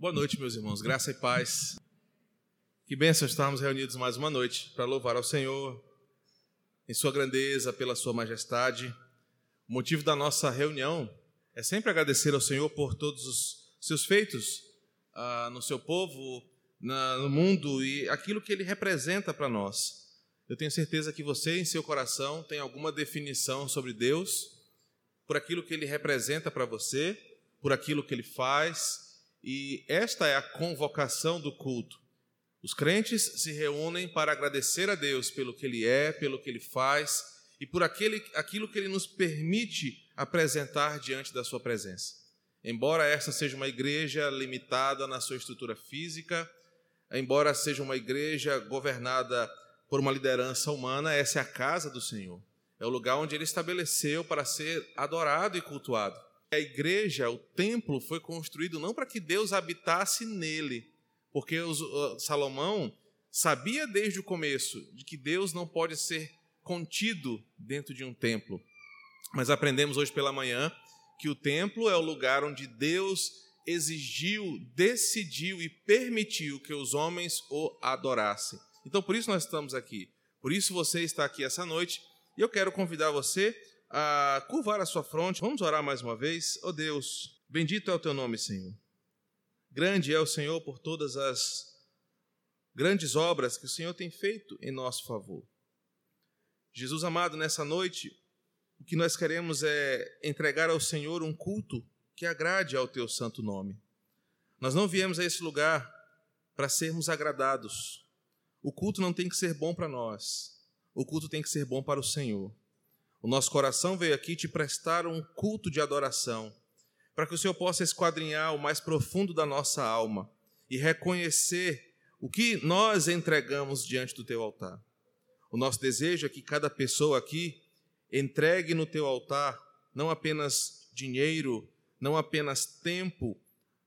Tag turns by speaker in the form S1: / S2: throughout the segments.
S1: Boa noite, meus irmãos. Graça e paz. Que bênção estarmos reunidos mais uma noite para louvar ao Senhor em Sua grandeza, pela Sua majestade. O motivo da nossa reunião é sempre agradecer ao Senhor por todos os seus feitos ah, no seu povo, na, no mundo e aquilo que Ele representa para nós. Eu tenho certeza que você, em seu coração, tem alguma definição sobre Deus, por aquilo que Ele representa para você, por aquilo que Ele faz e esta é a convocação do culto. Os crentes se reúnem para agradecer a Deus pelo que Ele é, pelo que Ele faz e por aquele, aquilo que Ele nos permite apresentar diante da Sua presença. Embora esta seja uma igreja limitada na sua estrutura física, embora seja uma igreja governada por uma liderança humana, essa é a casa do Senhor. É o lugar onde Ele estabeleceu para ser adorado e cultuado. A igreja, o templo, foi construído não para que Deus habitasse nele, porque Salomão sabia desde o começo de que Deus não pode ser contido dentro de um templo. Mas aprendemos hoje pela manhã que o templo é o lugar onde Deus exigiu, decidiu e permitiu que os homens o adorassem. Então, por isso nós estamos aqui. Por isso você está aqui essa noite. E eu quero convidar você a curvar a sua fronte. Vamos orar mais uma vez. Oh Deus, bendito é o teu nome, Senhor. Grande é o Senhor por todas as grandes obras que o Senhor tem feito em nosso favor. Jesus amado, nessa noite, o que nós queremos é entregar ao Senhor um culto que agrade ao teu santo nome. Nós não viemos a esse lugar para sermos agradados. O culto não tem que ser bom para nós. O culto tem que ser bom para o Senhor. O nosso coração veio aqui te prestar um culto de adoração, para que o Senhor possa esquadrinhar o mais profundo da nossa alma e reconhecer o que nós entregamos diante do teu altar. O nosso desejo é que cada pessoa aqui entregue no teu altar não apenas dinheiro, não apenas tempo,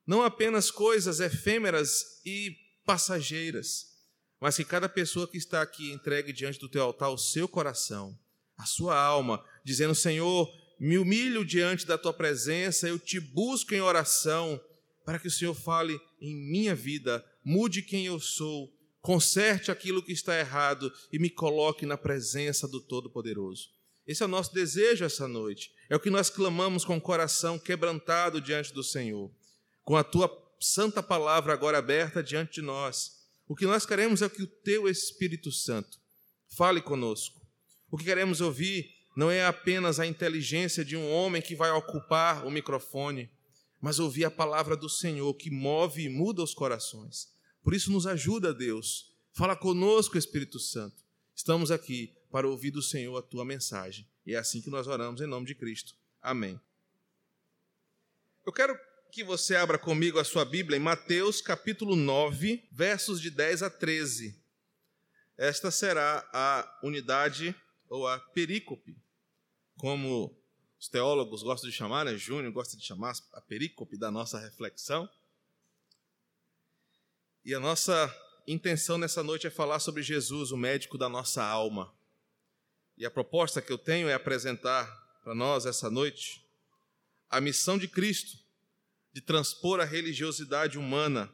S1: não apenas coisas efêmeras e passageiras, mas que cada pessoa que está aqui entregue diante do teu altar o seu coração a sua alma, dizendo: Senhor, me humilho diante da tua presença, eu te busco em oração, para que o Senhor fale em minha vida, mude quem eu sou, conserte aquilo que está errado e me coloque na presença do Todo-Poderoso. Esse é o nosso desejo essa noite. É o que nós clamamos com o coração quebrantado diante do Senhor, com a tua santa palavra agora aberta diante de nós. O que nós queremos é que o teu Espírito Santo fale conosco o que queremos ouvir não é apenas a inteligência de um homem que vai ocupar o microfone, mas ouvir a palavra do Senhor que move e muda os corações. Por isso, nos ajuda, Deus. Fala conosco, Espírito Santo. Estamos aqui para ouvir do Senhor a tua mensagem. E é assim que nós oramos em nome de Cristo. Amém. Eu quero que você abra comigo a sua Bíblia em Mateus capítulo 9, versos de 10 a 13. Esta será a unidade ou a perícope, como os teólogos gostam de chamar, né? Júnior gosta de chamar a perícope da nossa reflexão. E a nossa intenção nessa noite é falar sobre Jesus, o médico da nossa alma. E a proposta que eu tenho é apresentar para nós essa noite a missão de Cristo de transpor a religiosidade humana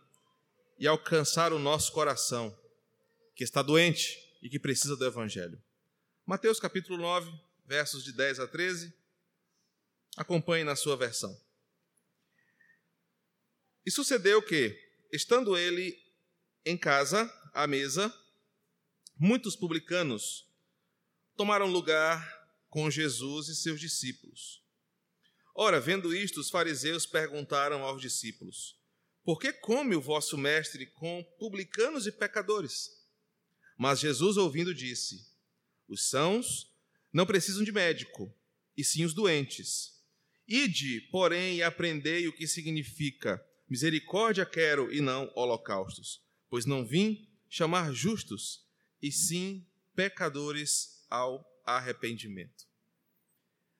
S1: e alcançar o nosso coração, que está doente e que precisa do Evangelho. Mateus capítulo 9, versos de 10 a 13. Acompanhe na sua versão. E sucedeu que, estando ele em casa, à mesa, muitos publicanos tomaram lugar com Jesus e seus discípulos. Ora, vendo isto, os fariseus perguntaram aos discípulos: Por que come o vosso mestre com publicanos e pecadores? Mas Jesus, ouvindo, disse: os sãos não precisam de médico, e sim os doentes. Ide, porém, e aprendei o que significa misericórdia quero e não holocaustos, pois não vim chamar justos, e sim pecadores ao arrependimento.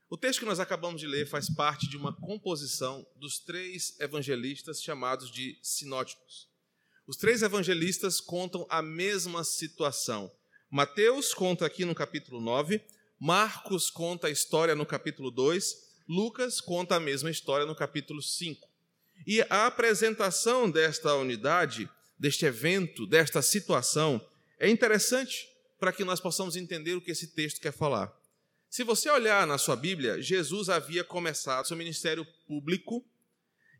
S1: O texto que nós acabamos de ler faz parte de uma composição dos três evangelistas chamados de sinóticos. Os três evangelistas contam a mesma situação, Mateus conta aqui no capítulo 9, Marcos conta a história no capítulo 2, Lucas conta a mesma história no capítulo 5. E a apresentação desta unidade, deste evento, desta situação, é interessante para que nós possamos entender o que esse texto quer falar. Se você olhar na sua Bíblia, Jesus havia começado seu ministério público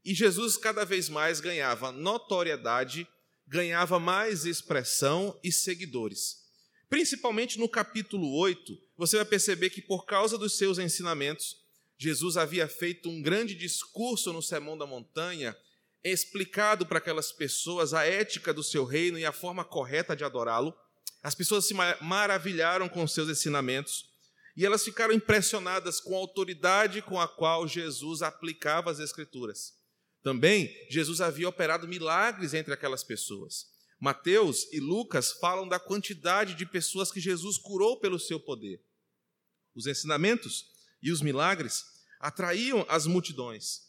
S1: e Jesus cada vez mais ganhava notoriedade, ganhava mais expressão e seguidores. Principalmente no capítulo 8, você vai perceber que por causa dos seus ensinamentos, Jesus havia feito um grande discurso no Sermão da Montanha, explicado para aquelas pessoas a ética do seu reino e a forma correta de adorá-lo. As pessoas se maravilharam com os seus ensinamentos e elas ficaram impressionadas com a autoridade com a qual Jesus aplicava as Escrituras. Também, Jesus havia operado milagres entre aquelas pessoas. Mateus e Lucas falam da quantidade de pessoas que Jesus curou pelo seu poder. Os ensinamentos e os milagres atraíam as multidões.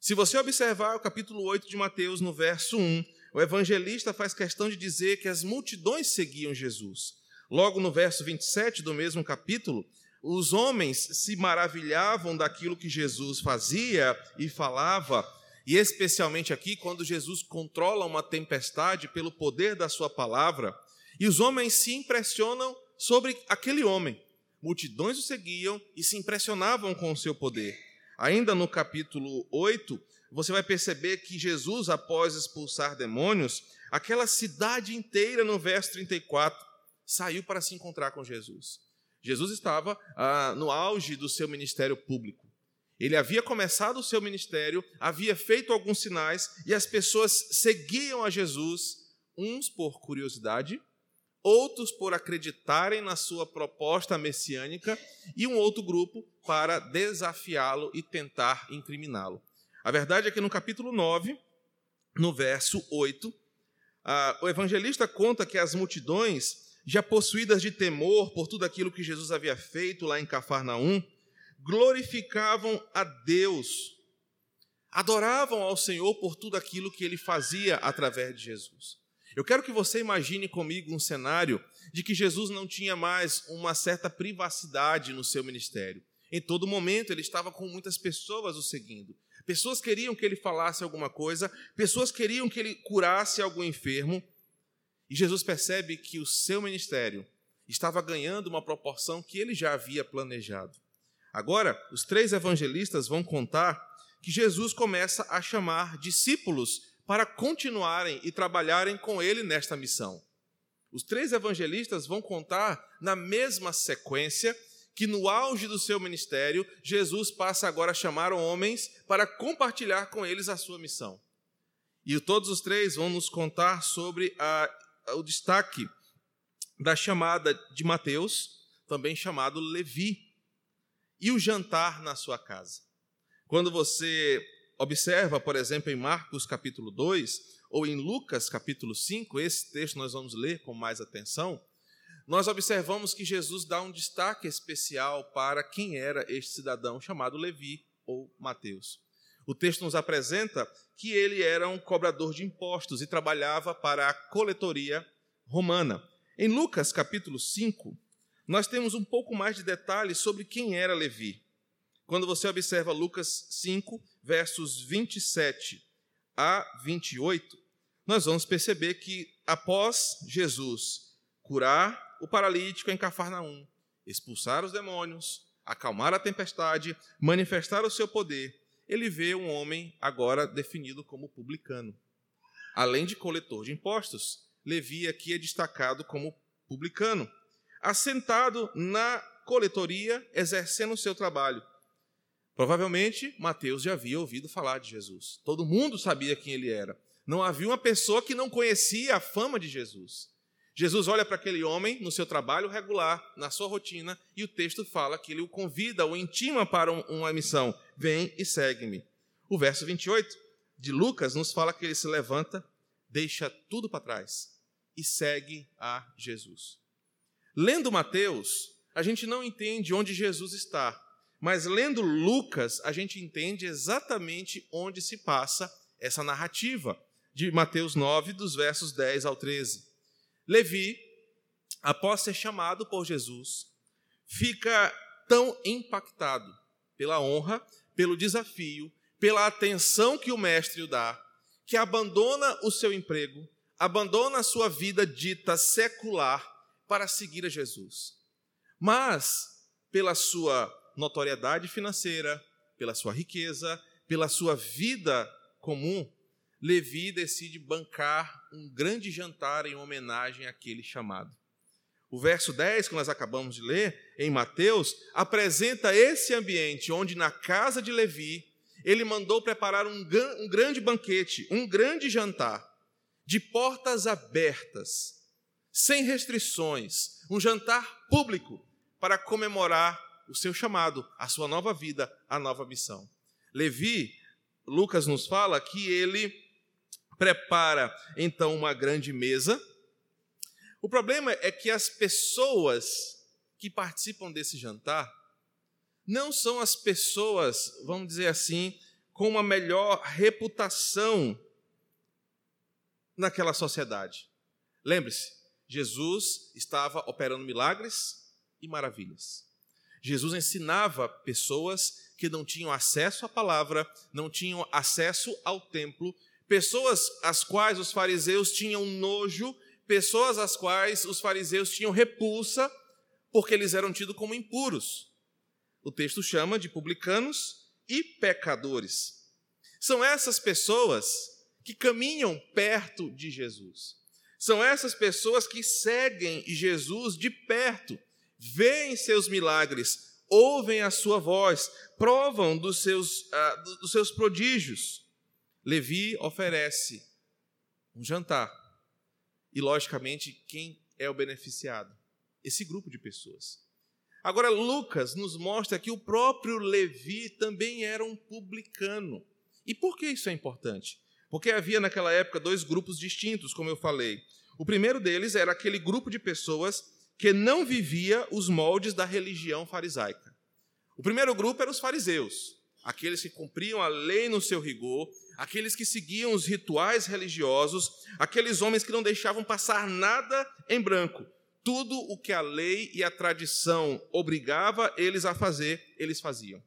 S1: Se você observar o capítulo 8 de Mateus, no verso 1, o evangelista faz questão de dizer que as multidões seguiam Jesus. Logo no verso 27 do mesmo capítulo, os homens se maravilhavam daquilo que Jesus fazia e falava, e especialmente aqui quando Jesus controla uma tempestade pelo poder da sua palavra, e os homens se impressionam sobre aquele homem. Multidões o seguiam e se impressionavam com o seu poder. Ainda no capítulo 8, você vai perceber que Jesus, após expulsar demônios, aquela cidade inteira, no verso 34, saiu para se encontrar com Jesus. Jesus estava ah, no auge do seu ministério público. Ele havia começado o seu ministério, havia feito alguns sinais e as pessoas seguiam a Jesus, uns por curiosidade, outros por acreditarem na sua proposta messiânica e um outro grupo para desafiá-lo e tentar incriminá-lo. A verdade é que no capítulo 9, no verso 8, o evangelista conta que as multidões, já possuídas de temor por tudo aquilo que Jesus havia feito lá em Cafarnaum, glorificavam a Deus, adoravam ao Senhor por tudo aquilo que ele fazia através de Jesus. Eu quero que você imagine comigo um cenário de que Jesus não tinha mais uma certa privacidade no seu ministério. Em todo momento ele estava com muitas pessoas o seguindo. Pessoas queriam que ele falasse alguma coisa, pessoas queriam que ele curasse algum enfermo. E Jesus percebe que o seu ministério estava ganhando uma proporção que ele já havia planejado. Agora, os três evangelistas vão contar que Jesus começa a chamar discípulos para continuarem e trabalharem com ele nesta missão. Os três evangelistas vão contar na mesma sequência que no auge do seu ministério, Jesus passa agora a chamar homens para compartilhar com eles a sua missão. E todos os três vão nos contar sobre a, o destaque da chamada de Mateus, também chamado Levi, e o jantar na sua casa. Quando você observa, por exemplo, em Marcos capítulo 2 ou em Lucas capítulo 5, esse texto nós vamos ler com mais atenção, nós observamos que Jesus dá um destaque especial para quem era este cidadão chamado Levi ou Mateus. O texto nos apresenta que ele era um cobrador de impostos e trabalhava para a coletoria romana. Em Lucas capítulo 5, nós temos um pouco mais de detalhes sobre quem era Levi. Quando você observa Lucas 5, versos 27 a 28, nós vamos perceber que após Jesus curar o paralítico em Cafarnaum, expulsar os demônios, acalmar a tempestade, manifestar o seu poder, ele vê um homem agora definido como publicano. Além de coletor de impostos, Levi aqui é destacado como publicano, assentado na coletoria, exercendo o seu trabalho. Provavelmente Mateus já havia ouvido falar de Jesus. Todo mundo sabia quem ele era. Não havia uma pessoa que não conhecia a fama de Jesus. Jesus olha para aquele homem no seu trabalho regular, na sua rotina, e o texto fala que ele o convida, o intima para uma missão: vem e segue-me. O verso 28 de Lucas nos fala que ele se levanta, deixa tudo para trás e segue a Jesus. Lendo Mateus, a gente não entende onde Jesus está, mas lendo Lucas, a gente entende exatamente onde se passa essa narrativa de Mateus 9, dos versos 10 ao 13. Levi, após ser chamado por Jesus, fica tão impactado pela honra, pelo desafio, pela atenção que o mestre o dá, que abandona o seu emprego, abandona a sua vida dita secular para seguir a Jesus. Mas, pela sua notoriedade financeira, pela sua riqueza, pela sua vida comum, Levi decide bancar um grande jantar em homenagem àquele chamado. O verso 10, que nós acabamos de ler, em Mateus, apresenta esse ambiente onde, na casa de Levi, ele mandou preparar um, um grande banquete, um grande jantar, de portas abertas, sem restrições, um jantar público para comemorar o seu chamado, a sua nova vida, a nova missão. Levi, Lucas nos fala que ele prepara então uma grande mesa. O problema é que as pessoas que participam desse jantar não são as pessoas, vamos dizer assim, com uma melhor reputação naquela sociedade. Lembre-se, Jesus estava operando milagres e maravilhas. Jesus ensinava pessoas que não tinham acesso à palavra, não tinham acesso ao templo, pessoas às quais os fariseus tinham nojo, pessoas às quais os fariseus tinham repulsa, porque eles eram tidos como impuros. O texto chama de publicanos e pecadores. São essas pessoas que caminham perto de Jesus. São essas pessoas que seguem Jesus de perto, veem seus milagres, ouvem a sua voz, provam dos seus, uh, dos seus prodígios. Levi oferece um jantar. E, logicamente, quem é o beneficiado? Esse grupo de pessoas. Agora, Lucas nos mostra que o próprio Levi também era um publicano. E por que isso é importante? Porque havia naquela época dois grupos distintos, como eu falei. O primeiro deles era aquele grupo de pessoas que não vivia os moldes da religião farisaica. O primeiro grupo era os fariseus, aqueles que cumpriam a lei no seu rigor, aqueles que seguiam os rituais religiosos, aqueles homens que não deixavam passar nada em branco. Tudo o que a lei e a tradição obrigava eles a fazer, eles faziam.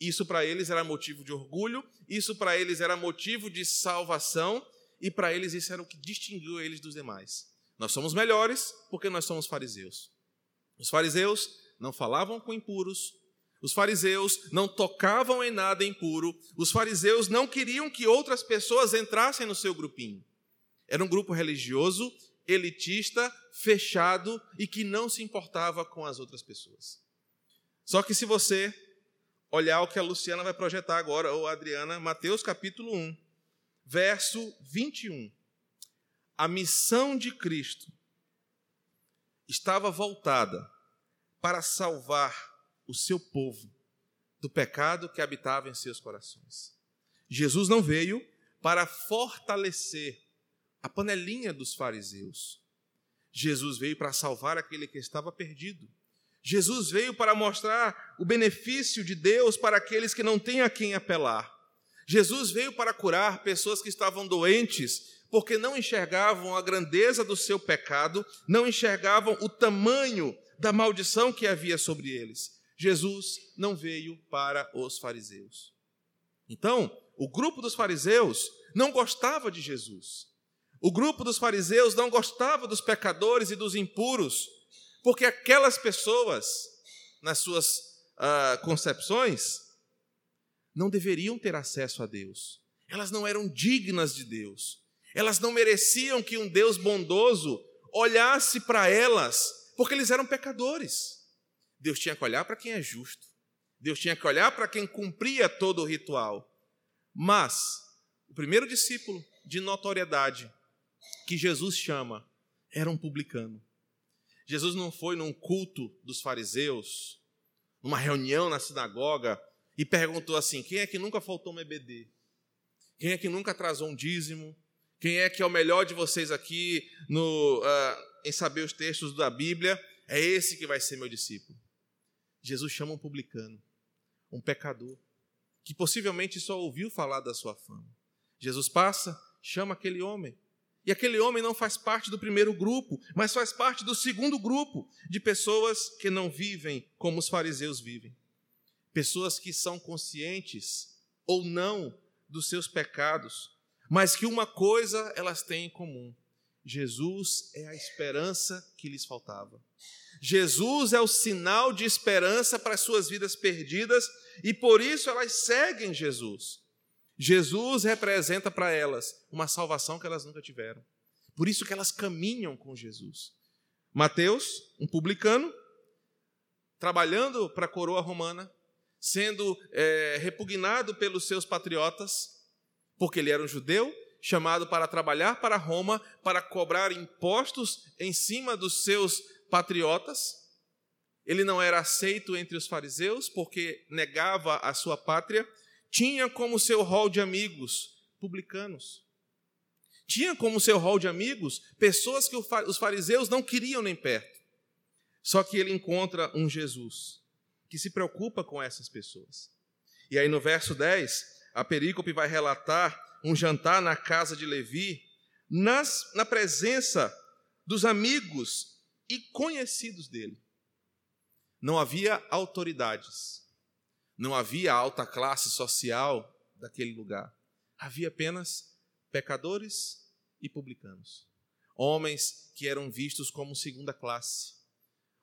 S1: Isso para eles era motivo de orgulho, isso para eles era motivo de salvação, e para eles isso era o que distinguiu eles dos demais. Nós somos melhores porque nós somos fariseus. Os fariseus não falavam com impuros, os fariseus não tocavam em nada impuro, os fariseus não queriam que outras pessoas entrassem no seu grupinho. Era um grupo religioso, elitista, fechado e que não se importava com as outras pessoas. Só que se você olhar o que a Luciana vai projetar agora, ou a Adriana, Mateus capítulo 1, verso 21. A missão de Cristo estava voltada para salvar o seu povo do pecado que habitava em seus corações. Jesus não veio para fortalecer a panelinha dos fariseus. Jesus veio para salvar aquele que estava perdido. Jesus veio para mostrar o benefício de Deus para aqueles que não têm a quem apelar. Jesus veio para curar pessoas que estavam doentes, porque não enxergavam a grandeza do seu pecado, não enxergavam o tamanho da maldição que havia sobre eles. Jesus não veio para os fariseus. Então, o grupo dos fariseus não gostava de Jesus. O grupo dos fariseus não gostava dos pecadores e dos impuros, porque aquelas pessoas, nas suas uh, concepções, não deveriam ter acesso a Deus. Elas não eram dignas de Deus. Elas não mereciam que um Deus bondoso olhasse para elas, porque eles eram pecadores. Deus tinha que olhar para quem é justo. Deus tinha que olhar para quem cumpria todo o ritual. Mas o primeiro discípulo de notoriedade que Jesus chama era um publicano. Jesus não foi num culto dos fariseus, numa reunião na sinagoga, e perguntou assim: quem é que nunca faltou um EBD? Quem é que nunca atrasou um dízimo? Quem é que é o melhor de vocês aqui no, uh, em saber os textos da Bíblia? É esse que vai ser meu discípulo. Jesus chama um publicano, um pecador, que possivelmente só ouviu falar da sua fama. Jesus passa, chama aquele homem, e aquele homem não faz parte do primeiro grupo, mas faz parte do segundo grupo de pessoas que não vivem como os fariseus vivem. Pessoas que são conscientes, ou não dos seus pecados, mas que uma coisa elas têm em comum: Jesus é a esperança que lhes faltava. Jesus é o sinal de esperança para as suas vidas perdidas e por isso elas seguem Jesus. Jesus representa para elas uma salvação que elas nunca tiveram. Por isso que elas caminham com Jesus. Mateus, um publicano, trabalhando para a coroa romana, sendo é, repugnado pelos seus patriotas, porque ele era um judeu, chamado para trabalhar para Roma, para cobrar impostos em cima dos seus patriotas. Ele não era aceito entre os fariseus porque negava a sua pátria. Tinha como seu rol de amigos publicanos. Tinha como seu rol de amigos pessoas que os fariseus não queriam nem perto. Só que ele encontra um Jesus que se preocupa com essas pessoas. E aí no verso 10, a perícope vai relatar um jantar na casa de Levi, nas, na presença dos amigos e conhecidos dele. Não havia autoridades, não havia alta classe social daquele lugar. Havia apenas pecadores e publicanos. Homens que eram vistos como segunda classe.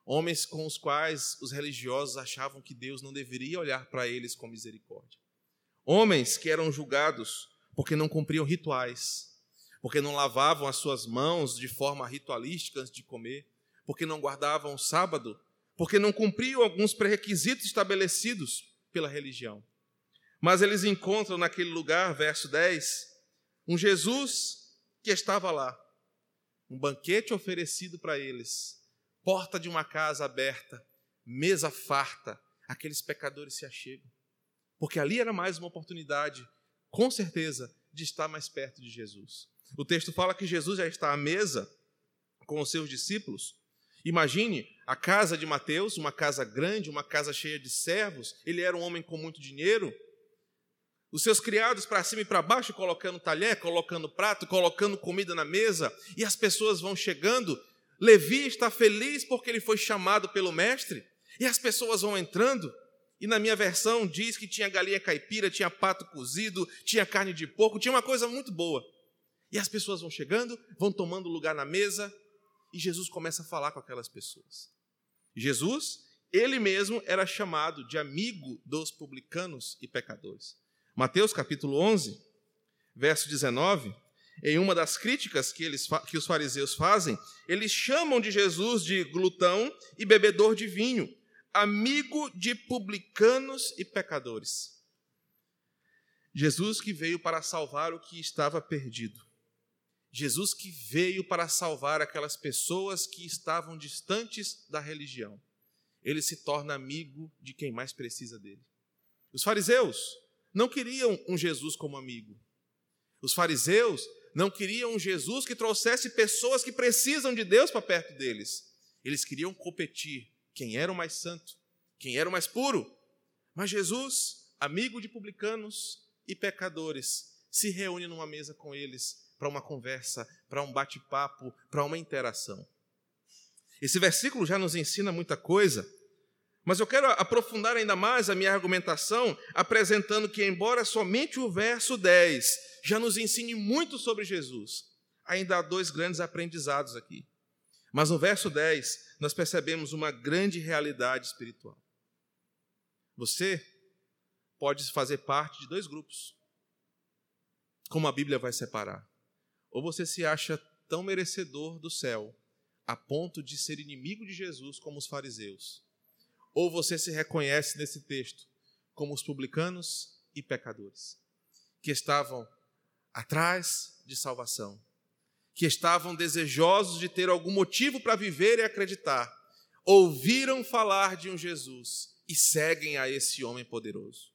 S1: Homens com os quais os religiosos achavam que Deus não deveria olhar para eles com misericórdia. Homens que eram julgados porque não cumpriam rituais, porque não lavavam as suas mãos de forma ritualística antes de comer, porque não guardavam o sábado, porque não cumpriam alguns pré-requisitos estabelecidos pela religião. Mas eles encontram naquele lugar, verso 10, um Jesus que estava lá, um banquete oferecido para eles, porta de uma casa aberta, mesa farta, aqueles pecadores se achegam. Porque ali era mais uma oportunidade com certeza, de estar mais perto de Jesus. O texto fala que Jesus já está à mesa com os seus discípulos. Imagine a casa de Mateus, uma casa grande, uma casa cheia de servos. Ele era um homem com muito dinheiro. Os seus criados para cima e para baixo, colocando talher, colocando prato, colocando comida na mesa, e as pessoas vão chegando. Levi está feliz porque ele foi chamado pelo mestre, e as pessoas vão entrando. E na minha versão diz que tinha galinha caipira, tinha pato cozido, tinha carne de porco, tinha uma coisa muito boa. E as pessoas vão chegando, vão tomando lugar na mesa, e Jesus começa a falar com aquelas pessoas. Jesus, ele mesmo era chamado de amigo dos publicanos e pecadores. Mateus capítulo 11, verso 19, em uma das críticas que, eles, que os fariseus fazem, eles chamam de Jesus de glutão e bebedor de vinho amigo de publicanos e pecadores. Jesus que veio para salvar o que estava perdido. Jesus que veio para salvar aquelas pessoas que estavam distantes da religião. Ele se torna amigo de quem mais precisa dele. Os fariseus não queriam um Jesus como amigo. Os fariseus não queriam um Jesus que trouxesse pessoas que precisam de Deus para perto deles. Eles queriam competir quem era o mais santo, quem era o mais puro. Mas Jesus, amigo de publicanos e pecadores, se reúne numa mesa com eles para uma conversa, para um bate-papo, para uma interação. Esse versículo já nos ensina muita coisa, mas eu quero aprofundar ainda mais a minha argumentação, apresentando que, embora somente o verso 10 já nos ensine muito sobre Jesus, ainda há dois grandes aprendizados aqui. Mas no verso 10, nós percebemos uma grande realidade espiritual. Você pode fazer parte de dois grupos. Como a Bíblia vai separar? Ou você se acha tão merecedor do céu, a ponto de ser inimigo de Jesus como os fariseus. Ou você se reconhece nesse texto como os publicanos e pecadores, que estavam atrás de salvação, que estavam desejosos de ter algum motivo para viver e acreditar, ouviram falar de um Jesus e seguem a esse homem poderoso.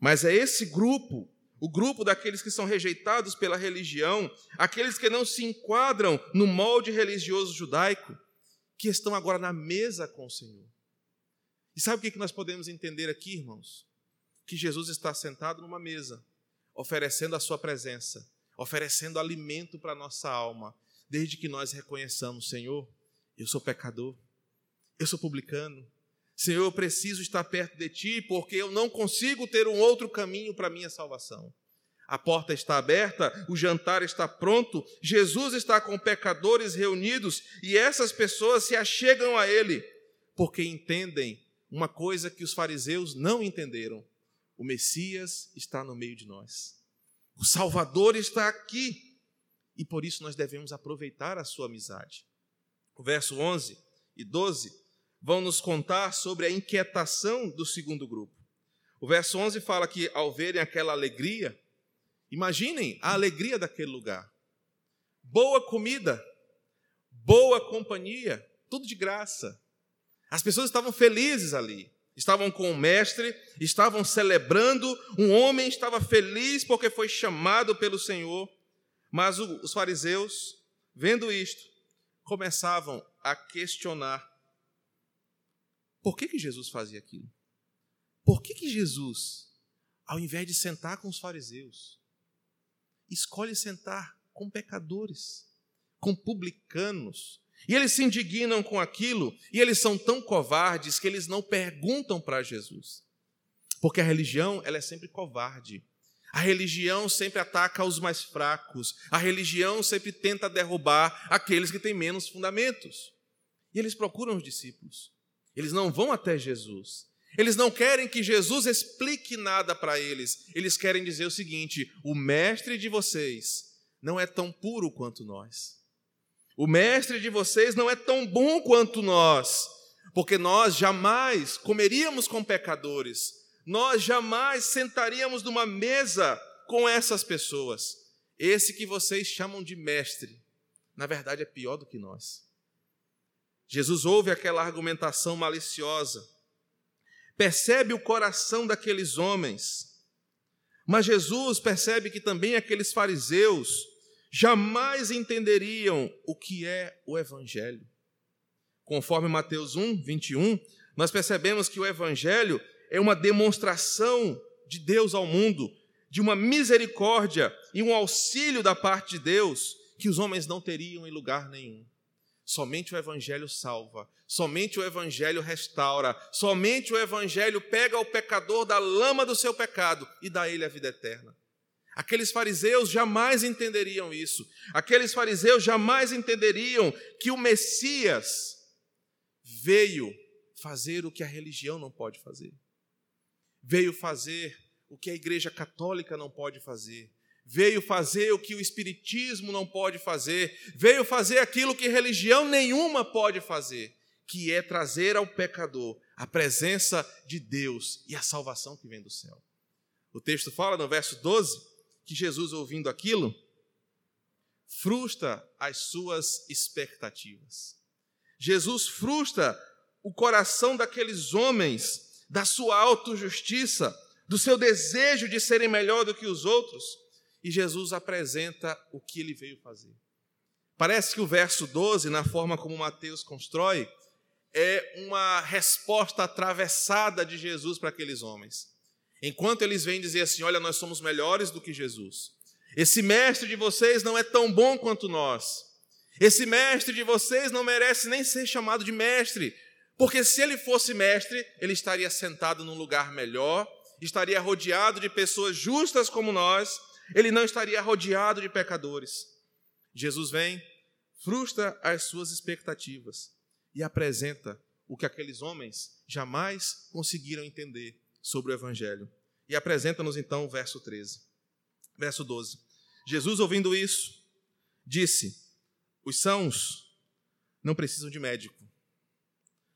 S1: Mas é esse grupo, o grupo daqueles que são rejeitados pela religião, aqueles que não se enquadram no molde religioso judaico, que estão agora na mesa com o Senhor. E sabe o que nós podemos entender aqui, irmãos? Que Jesus está sentado numa mesa, oferecendo a sua presença oferecendo alimento para a nossa alma, desde que nós reconheçamos, Senhor, eu sou pecador, eu sou publicano. Senhor, eu preciso estar perto de ti, porque eu não consigo ter um outro caminho para a minha salvação. A porta está aberta, o jantar está pronto, Jesus está com pecadores reunidos e essas pessoas se achegam a ele, porque entendem uma coisa que os fariseus não entenderam: o Messias está no meio de nós, o Salvador está aqui e por isso nós devemos aproveitar a sua amizade. O verso 11 e 12 vão nos contar sobre a inquietação do segundo grupo. O verso 11 fala que ao verem aquela alegria, imaginem a alegria daquele lugar. Boa comida, boa companhia, tudo de graça. As pessoas estavam felizes ali, estavam com o mestre, estavam celebrando. Um homem estava feliz porque foi chamado pelo Senhor. Mas os fariseus, vendo isto, começavam a questionar por que, que Jesus fazia aquilo? Por que, que Jesus, ao invés de sentar com os fariseus, escolhe sentar com pecadores, com publicanos? E eles se indignam com aquilo, e eles são tão covardes que eles não perguntam para Jesus. Porque a religião, ela é sempre covarde. A religião sempre ataca os mais fracos. A religião sempre tenta derrubar aqueles que têm menos fundamentos. E eles procuram os discípulos. Eles não vão até Jesus. Eles não querem que Jesus explique nada para eles. Eles querem dizer o seguinte: o mestre de vocês não é tão puro quanto nós. O mestre de vocês não é tão bom quanto nós, porque nós jamais comeríamos com pecadores. Nós jamais sentaríamos numa mesa com essas pessoas. Esse que vocês chamam de mestre, na verdade é pior do que nós. Jesus ouve aquela argumentação maliciosa, percebe o coração daqueles homens, mas Jesus percebe que também aqueles fariseus jamais entenderiam o que é o Evangelho. Conforme Mateus 1, 21, nós percebemos que o Evangelho é uma demonstração de Deus ao mundo, de uma misericórdia e um auxílio da parte de Deus que os homens não teriam em lugar nenhum. Somente o Evangelho salva, somente o Evangelho restaura, somente o Evangelho pega o pecador da lama do seu pecado e dá a ele a vida eterna. Aqueles fariseus jamais entenderiam isso. Aqueles fariseus jamais entenderiam que o Messias veio fazer o que a religião não pode fazer. Veio fazer o que a Igreja Católica não pode fazer veio fazer o que o Espiritismo não pode fazer, veio fazer aquilo que religião nenhuma pode fazer, que é trazer ao pecador a presença de Deus e a salvação que vem do céu. O texto fala no verso 12 que Jesus, ouvindo aquilo, frustra as suas expectativas. Jesus frustra o coração daqueles homens da sua autojustiça, do seu desejo de serem melhor do que os outros e Jesus apresenta o que ele veio fazer. Parece que o verso 12, na forma como Mateus constrói, é uma resposta atravessada de Jesus para aqueles homens. Enquanto eles vêm dizer assim: Olha, nós somos melhores do que Jesus. Esse mestre de vocês não é tão bom quanto nós. Esse mestre de vocês não merece nem ser chamado de mestre, porque se ele fosse mestre, ele estaria sentado num lugar melhor, estaria rodeado de pessoas justas como nós, ele não estaria rodeado de pecadores. Jesus vem, frustra as suas expectativas e apresenta o que aqueles homens jamais conseguiram entender sobre o Evangelho. E apresenta-nos então o verso 13. Verso 12. Jesus, ouvindo isso, disse: Os sãos não precisam de médico,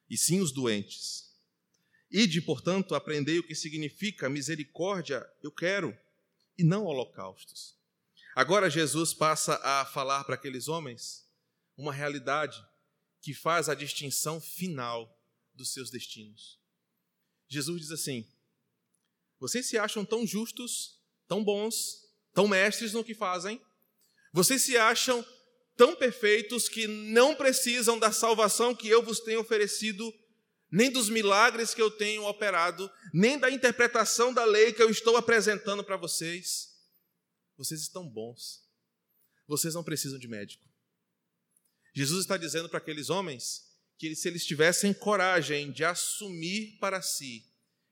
S1: e sim os doentes. Ide, portanto, aprendei o que significa misericórdia, eu quero e não holocaustos. Agora Jesus passa a falar para aqueles homens uma realidade que faz a distinção final dos seus destinos. Jesus diz assim: Vocês se acham tão justos, tão bons, tão mestres no que fazem? Vocês se acham tão perfeitos que não precisam da salvação que eu vos tenho oferecido nem dos milagres que eu tenho operado, nem da interpretação da lei que eu estou apresentando para vocês. Vocês estão bons. Vocês não precisam de médico. Jesus está dizendo para aqueles homens que se eles tivessem coragem de assumir para si,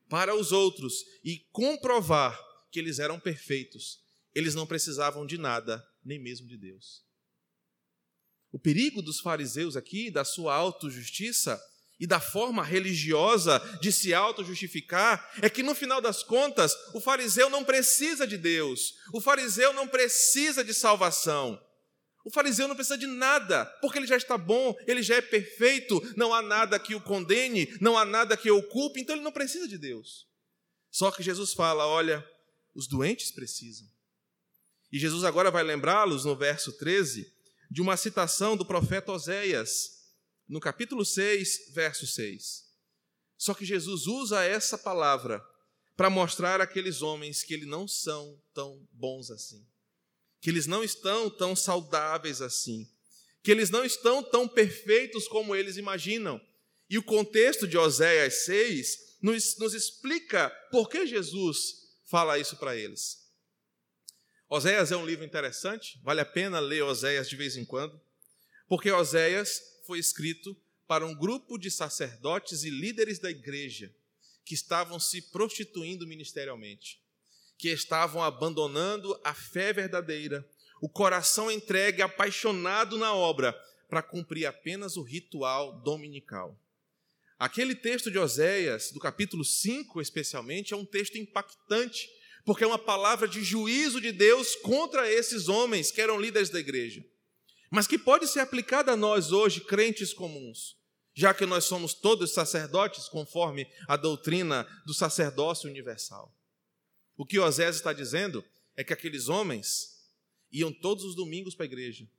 S1: para os outros e comprovar que eles eram perfeitos, eles não precisavam de nada, nem mesmo de Deus. O perigo dos fariseus aqui, da sua autojustiça e da forma religiosa de se auto-justificar, é que no final das contas, o fariseu não precisa de Deus, o fariseu não precisa de salvação. O fariseu não precisa de nada, porque ele já está bom, ele já é perfeito, não há nada que o condene, não há nada que o culpe, então ele não precisa de Deus. Só que Jesus fala: olha, os doentes precisam. E Jesus agora vai lembrá-los, no verso 13, de uma citação do profeta Oséias, no capítulo 6, verso 6. Só que Jesus usa essa palavra para mostrar àqueles homens que eles não são tão bons assim que eles não estão tão saudáveis assim, que eles não estão tão perfeitos como eles imaginam. E o contexto de Oséias 6 nos, nos explica por que Jesus fala isso para eles. Oséias é um livro interessante, vale a pena ler Oséias de vez em quando, porque Oséias foi escrito para um grupo de sacerdotes e líderes da igreja que estavam se prostituindo ministerialmente que estavam abandonando a fé verdadeira, o coração entregue, apaixonado na obra, para cumprir apenas o ritual dominical. Aquele texto de Oséias, do capítulo 5 especialmente, é um texto impactante, porque é uma palavra de juízo de Deus contra esses homens que eram líderes da igreja, mas que pode ser aplicada a nós hoje, crentes comuns, já que nós somos todos sacerdotes, conforme a doutrina do sacerdócio universal. O que Osés está dizendo é que aqueles homens iam todos os domingos para a igreja,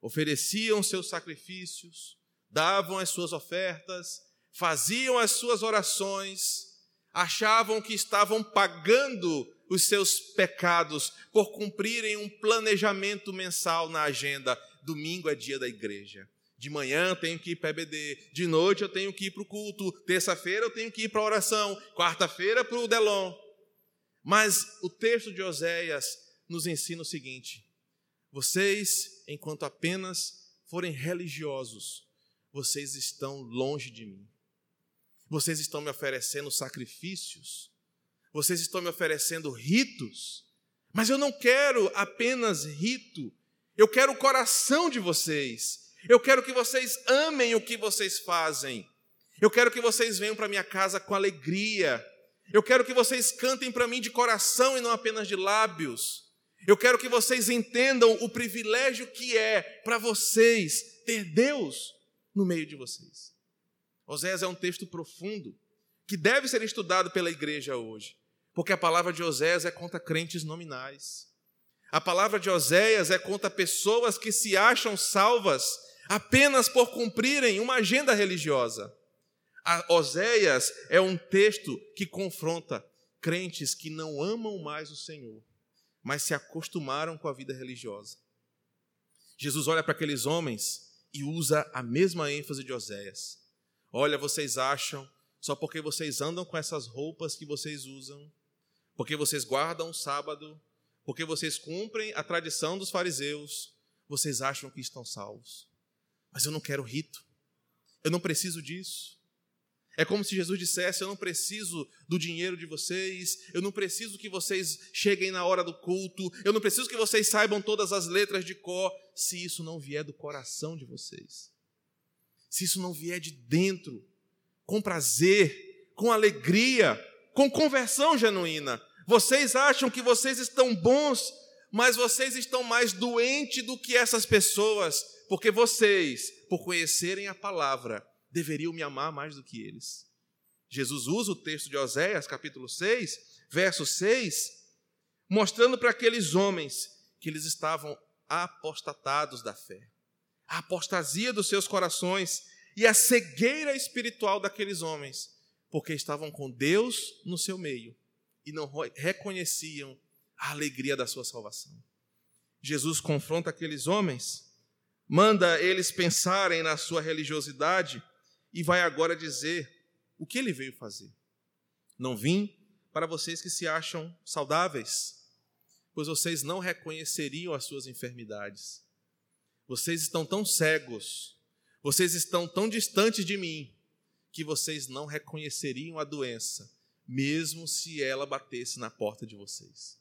S1: ofereciam seus sacrifícios, davam as suas ofertas, faziam as suas orações, achavam que estavam pagando os seus pecados por cumprirem um planejamento mensal na agenda. Domingo é dia da igreja. De manhã tenho que ir para EBD, de noite eu tenho que ir para o culto, terça-feira eu tenho que ir para a oração, quarta-feira para o Delon. Mas o texto de Oséias nos ensina o seguinte: vocês, enquanto apenas forem religiosos, vocês estão longe de mim. Vocês estão me oferecendo sacrifícios, vocês estão me oferecendo ritos, mas eu não quero apenas rito, eu quero o coração de vocês. Eu quero que vocês amem o que vocês fazem. Eu quero que vocês venham para minha casa com alegria, eu quero que vocês cantem para mim de coração e não apenas de lábios. Eu quero que vocês entendam o privilégio que é para vocês ter Deus no meio de vocês. Oséias é um texto profundo que deve ser estudado pela igreja hoje, porque a palavra de Oséias é contra crentes nominais. A palavra de Oséias é contra pessoas que se acham salvas apenas por cumprirem uma agenda religiosa. A Oséias é um texto que confronta crentes que não amam mais o Senhor, mas se acostumaram com a vida religiosa. Jesus olha para aqueles homens e usa a mesma ênfase de Oséias. Olha, vocês acham, só porque vocês andam com essas roupas que vocês usam, porque vocês guardam o sábado, porque vocês cumprem a tradição dos fariseus, vocês acham que estão salvos. Mas eu não quero rito, eu não preciso disso. É como se Jesus dissesse: Eu não preciso do dinheiro de vocês, eu não preciso que vocês cheguem na hora do culto, eu não preciso que vocês saibam todas as letras de cor, se isso não vier do coração de vocês. Se isso não vier de dentro, com prazer, com alegria, com conversão genuína. Vocês acham que vocês estão bons, mas vocês estão mais doentes do que essas pessoas, porque vocês, por conhecerem a palavra, deveriam me amar mais do que eles. Jesus usa o texto de Oséias, capítulo 6, verso 6, mostrando para aqueles homens que eles estavam apostatados da fé, a apostasia dos seus corações e a cegueira espiritual daqueles homens, porque estavam com Deus no seu meio e não reconheciam a alegria da sua salvação. Jesus confronta aqueles homens, manda eles pensarem na sua religiosidade e vai agora dizer o que ele veio fazer. Não vim para vocês que se acham saudáveis, pois vocês não reconheceriam as suas enfermidades. Vocês estão tão cegos, Vocês estão tão distantes de mim que vocês não reconheceriam a doença, mesmo se ela batesse na porta de vocês.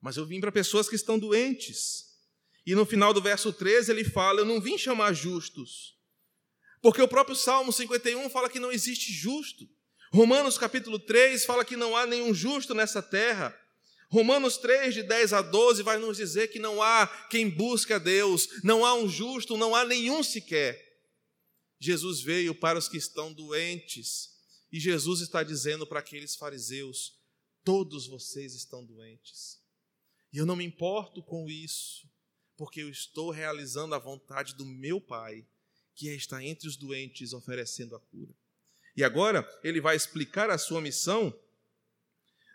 S1: Mas eu vim para pessoas que estão doentes. E no final do verso 13 ele fala: Eu não vim chamar justos. Porque o próprio Salmo 51 fala que não existe justo. Romanos capítulo 3 fala que não há nenhum justo nessa terra. Romanos 3, de 10 a 12, vai nos dizer que não há quem busque a Deus, não há um justo, não há nenhum sequer. Jesus veio para os que estão doentes, e Jesus está dizendo para aqueles fariseus: todos vocês estão doentes. E eu não me importo com isso, porque eu estou realizando a vontade do meu Pai, que é estar entre os doentes oferecendo a cura. E agora ele vai explicar a sua missão,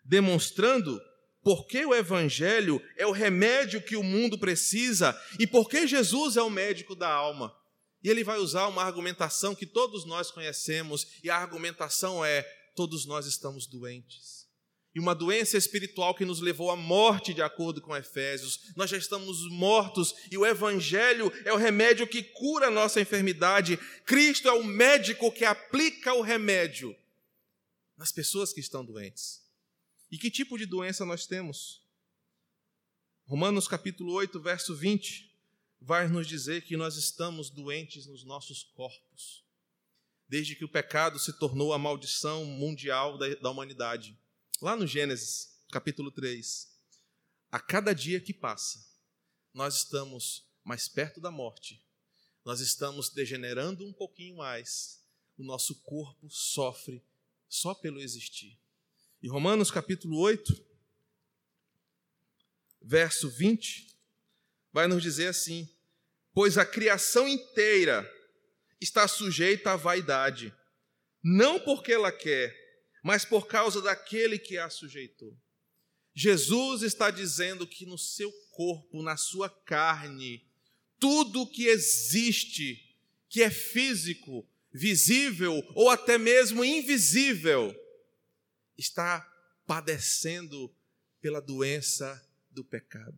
S1: demonstrando por que o Evangelho é o remédio que o mundo precisa e por que Jesus é o médico da alma. E ele vai usar uma argumentação que todos nós conhecemos, e a argumentação é: todos nós estamos doentes e uma doença espiritual que nos levou à morte, de acordo com Efésios. Nós já estamos mortos e o Evangelho é o remédio que cura a nossa enfermidade. Cristo é o médico que aplica o remédio nas pessoas que estão doentes. E que tipo de doença nós temos? Romanos capítulo 8, verso 20, vai nos dizer que nós estamos doentes nos nossos corpos, desde que o pecado se tornou a maldição mundial da, da humanidade. Lá no Gênesis, capítulo 3, a cada dia que passa, nós estamos mais perto da morte, nós estamos degenerando um pouquinho mais, o nosso corpo sofre só pelo existir. E Romanos capítulo 8, verso 20, vai nos dizer assim: Pois a criação inteira está sujeita à vaidade, não porque ela quer, mas por causa daquele que a sujeitou. Jesus está dizendo que no seu corpo, na sua carne, tudo que existe, que é físico, visível ou até mesmo invisível, está padecendo pela doença do pecado.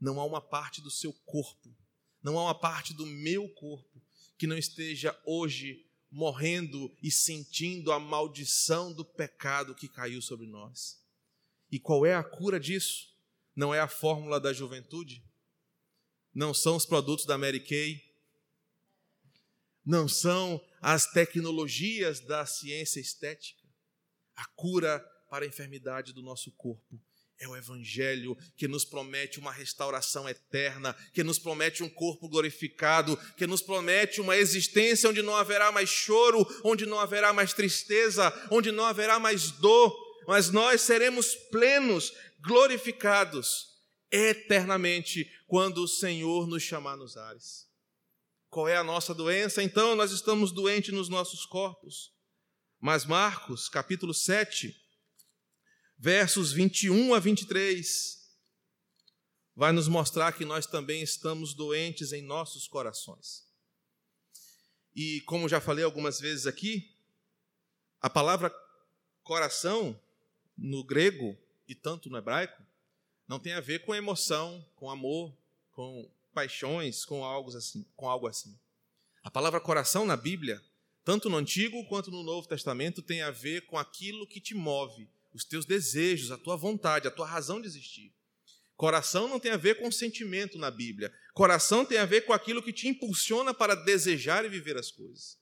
S1: Não há uma parte do seu corpo, não há uma parte do meu corpo que não esteja hoje morrendo e sentindo a maldição do pecado que caiu sobre nós. E qual é a cura disso? Não é a fórmula da juventude? Não são os produtos da Mary Kay? Não são as tecnologias da ciência estética? A cura para a enfermidade do nosso corpo é o Evangelho que nos promete uma restauração eterna, que nos promete um corpo glorificado, que nos promete uma existência onde não haverá mais choro, onde não haverá mais tristeza, onde não haverá mais dor, mas nós seremos plenos, glorificados eternamente quando o Senhor nos chamar nos ares. Qual é a nossa doença? Então, nós estamos doentes nos nossos corpos. Mas Marcos, capítulo 7, versos 21 a 23, vai nos mostrar que nós também estamos doentes em nossos corações. E como já falei algumas vezes aqui, a palavra coração no grego e tanto no hebraico não tem a ver com emoção, com amor, com paixões, com algo assim, com algo assim. A palavra coração na Bíblia, tanto no Antigo quanto no Novo Testamento, tem a ver com aquilo que te move, os teus desejos, a tua vontade, a tua razão de existir. Coração não tem a ver com sentimento na Bíblia. Coração tem a ver com aquilo que te impulsiona para desejar e viver as coisas.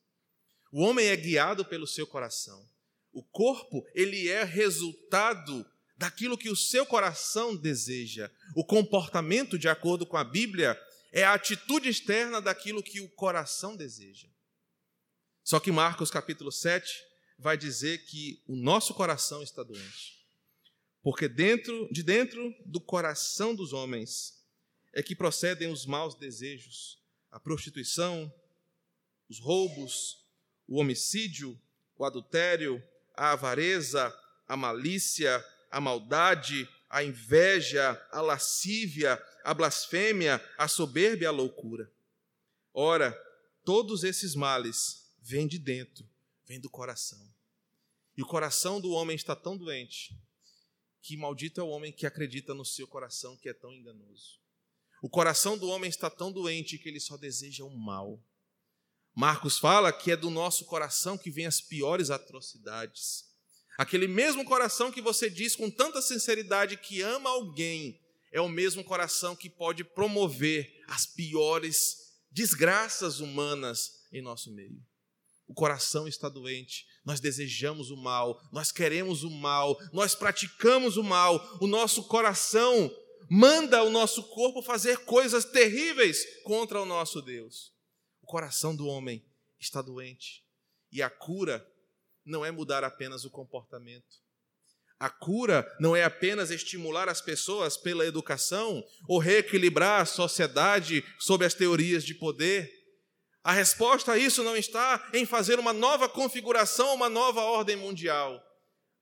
S1: O homem é guiado pelo seu coração. O corpo, ele é resultado daquilo que o seu coração deseja. O comportamento, de acordo com a Bíblia, é a atitude externa daquilo que o coração deseja. Só que Marcos capítulo 7 vai dizer que o nosso coração está doente. Porque dentro, de dentro do coração dos homens é que procedem os maus desejos, a prostituição, os roubos, o homicídio, o adultério, a avareza, a malícia, a maldade, a inveja, a lascívia, a blasfêmia, a soberba e a loucura. Ora, todos esses males vêm de dentro vem do coração. E o coração do homem está tão doente que maldito é o homem que acredita no seu coração que é tão enganoso. O coração do homem está tão doente que ele só deseja o mal. Marcos fala que é do nosso coração que vêm as piores atrocidades. Aquele mesmo coração que você diz com tanta sinceridade que ama alguém, é o mesmo coração que pode promover as piores desgraças humanas em nosso meio. O coração está doente, nós desejamos o mal, nós queremos o mal, nós praticamos o mal, o nosso coração manda o nosso corpo fazer coisas terríveis contra o nosso Deus. O coração do homem está doente e a cura não é mudar apenas o comportamento. A cura não é apenas estimular as pessoas pela educação ou reequilibrar a sociedade sob as teorias de poder. A resposta a isso não está em fazer uma nova configuração, uma nova ordem mundial.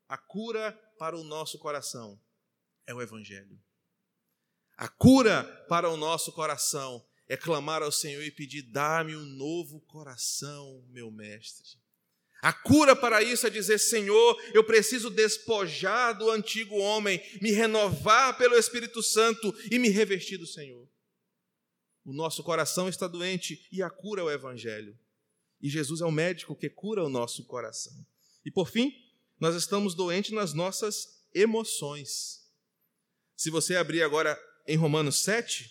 S1: A cura para o nosso coração é o Evangelho. A cura para o nosso coração é clamar ao Senhor e pedir: dá-me um novo coração, meu mestre. A cura para isso é dizer: Senhor, eu preciso despojar do antigo homem, me renovar pelo Espírito Santo e me revestir do Senhor. O nosso coração está doente e a cura é o Evangelho. E Jesus é o médico que cura o nosso coração. E por fim, nós estamos doentes nas nossas emoções. Se você abrir agora em Romanos 7,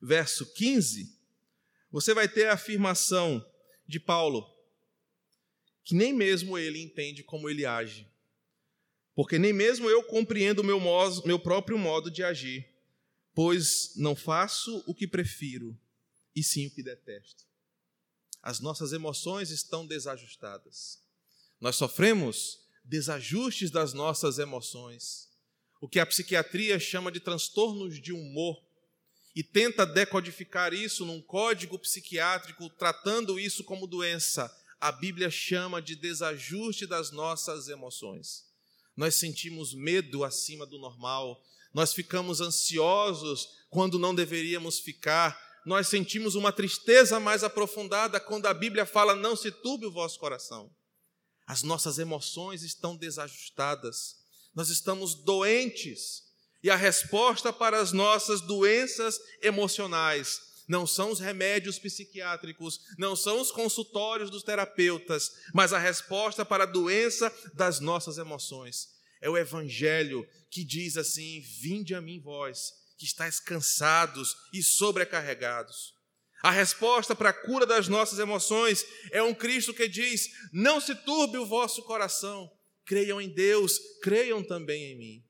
S1: verso 15, você vai ter a afirmação de Paulo que nem mesmo ele entende como ele age. Porque nem mesmo eu compreendo o meu, meu próprio modo de agir pois não faço o que prefiro, e sim o que detesto. As nossas emoções estão desajustadas. Nós sofremos desajustes das nossas emoções, o que a psiquiatria chama de transtornos de humor, e tenta decodificar isso num código psiquiátrico, tratando isso como doença. A Bíblia chama de desajuste das nossas emoções. Nós sentimos medo acima do normal, nós ficamos ansiosos quando não deveríamos ficar, nós sentimos uma tristeza mais aprofundada quando a Bíblia fala: não se turbe o vosso coração. As nossas emoções estão desajustadas, nós estamos doentes, e a resposta para as nossas doenças emocionais não são os remédios psiquiátricos, não são os consultórios dos terapeutas, mas a resposta para a doença das nossas emoções é o Evangelho que diz assim: Vinde a mim, vós, que estáis cansados e sobrecarregados. A resposta para a cura das nossas emoções é um Cristo que diz: Não se turbe o vosso coração, creiam em Deus, creiam também em mim.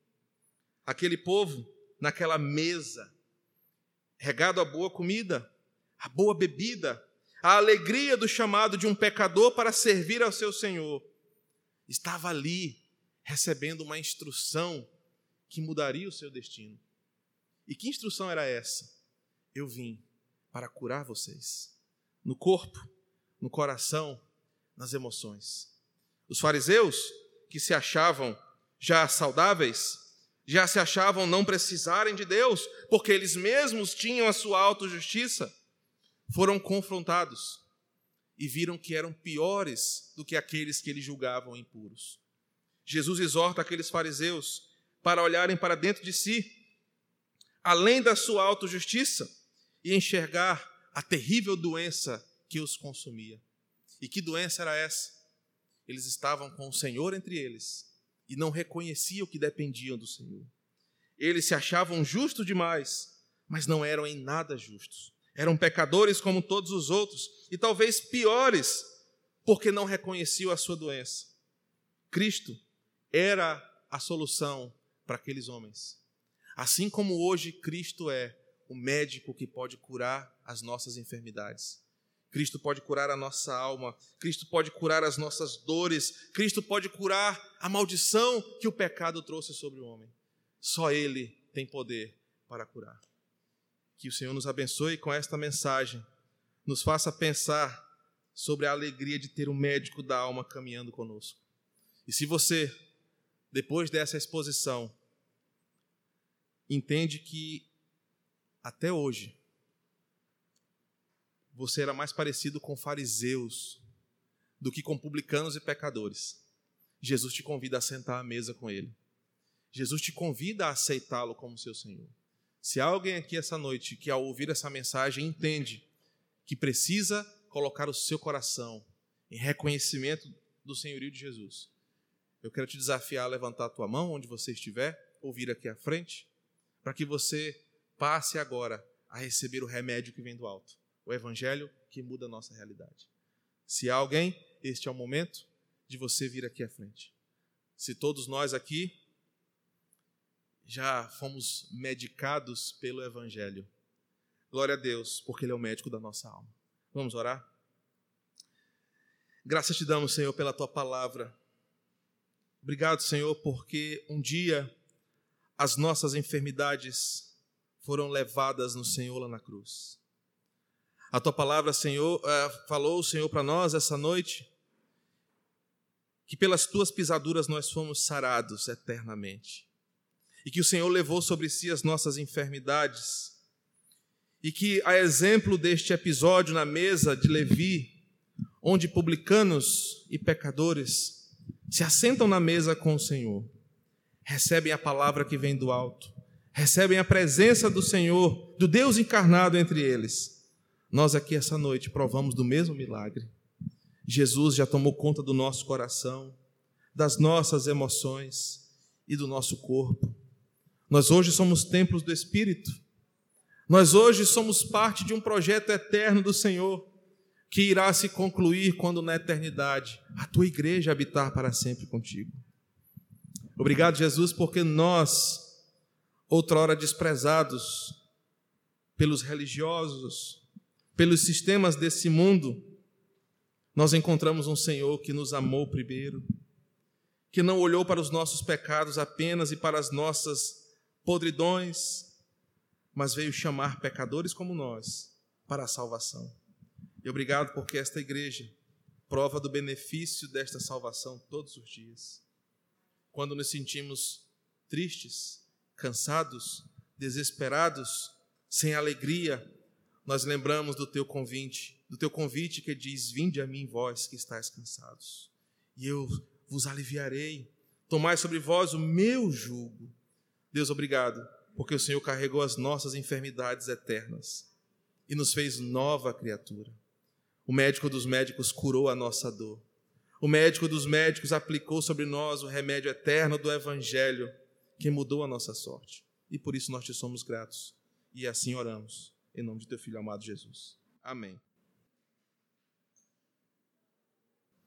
S1: Aquele povo, naquela mesa, regado a boa comida, a boa bebida, a alegria do chamado de um pecador para servir ao seu Senhor, estava ali recebendo uma instrução que mudaria o seu destino. E que instrução era essa? Eu vim para curar vocês, no corpo, no coração, nas emoções. Os fariseus, que se achavam já saudáveis, já se achavam não precisarem de Deus, porque eles mesmos tinham a sua autojustiça, foram confrontados e viram que eram piores do que aqueles que eles julgavam impuros. Jesus exorta aqueles fariseus para olharem para dentro de si, além da sua autojustiça, e enxergar a terrível doença que os consumia. E que doença era essa? Eles estavam com o Senhor entre eles e não reconheciam que dependiam do Senhor. Eles se achavam justos demais, mas não eram em nada justos. Eram pecadores como todos os outros e talvez piores, porque não reconheciam a sua doença. Cristo era a solução para aqueles homens. Assim como hoje Cristo é o médico que pode curar as nossas enfermidades. Cristo pode curar a nossa alma, Cristo pode curar as nossas dores, Cristo pode curar a maldição que o pecado trouxe sobre o homem. Só Ele tem poder para curar. Que o Senhor nos abençoe com esta mensagem, nos faça pensar sobre a alegria de ter um médico da alma caminhando conosco. E se você depois dessa exposição, entende que até hoje você era mais parecido com fariseus do que com publicanos e pecadores. Jesus te convida a sentar à mesa com ele. Jesus te convida a aceitá-lo como seu Senhor. Se alguém aqui essa noite que, ao ouvir essa mensagem, entende que precisa colocar o seu coração em reconhecimento do senhorio de Jesus, eu quero te desafiar a levantar a tua mão onde você estiver, ou vir aqui à frente, para que você passe agora a receber o remédio que vem do alto, o evangelho que muda a nossa realidade. Se há alguém, este é o momento de você vir aqui à frente. Se todos nós aqui já fomos medicados pelo evangelho, glória a Deus, porque ele é o médico da nossa alma. Vamos orar? Graças te damos, Senhor, pela tua palavra. Obrigado, Senhor, porque um dia as nossas enfermidades foram levadas no Senhor lá na cruz. A tua palavra, Senhor, eh, falou, Senhor, para nós essa noite, que pelas tuas pisaduras nós fomos sarados eternamente. E que o Senhor levou sobre si as nossas enfermidades. E que, a exemplo deste episódio na mesa de Levi, onde publicanos e pecadores se assentam na mesa com o Senhor, recebem a palavra que vem do alto, recebem a presença do Senhor, do Deus encarnado entre eles. Nós aqui essa noite provamos do mesmo milagre. Jesus já tomou conta do nosso coração, das nossas emoções e do nosso corpo. Nós hoje somos templos do Espírito. Nós hoje somos parte de um projeto eterno do Senhor que irá se concluir quando na eternidade a tua igreja habitar para sempre contigo. Obrigado, Jesus, porque nós, outrora desprezados pelos religiosos, pelos sistemas desse mundo, nós encontramos um Senhor que nos amou primeiro, que não olhou para os nossos pecados apenas e para as nossas podridões, mas veio chamar pecadores como nós para a salvação. E obrigado porque esta igreja prova do benefício desta salvação todos os dias. Quando nos sentimos tristes, cansados, desesperados, sem alegria, nós lembramos do teu convite, do teu convite que diz: Vinde a mim, vós que estáis cansados, e eu vos aliviarei. Tomai sobre vós o meu jugo. Deus, obrigado, porque o Senhor carregou as nossas enfermidades eternas e nos fez nova criatura. O médico dos médicos curou a nossa dor. O médico dos médicos aplicou sobre nós o remédio eterno do Evangelho, que mudou a nossa sorte. E por isso nós te somos gratos. E assim oramos, em nome de teu Filho amado Jesus. Amém.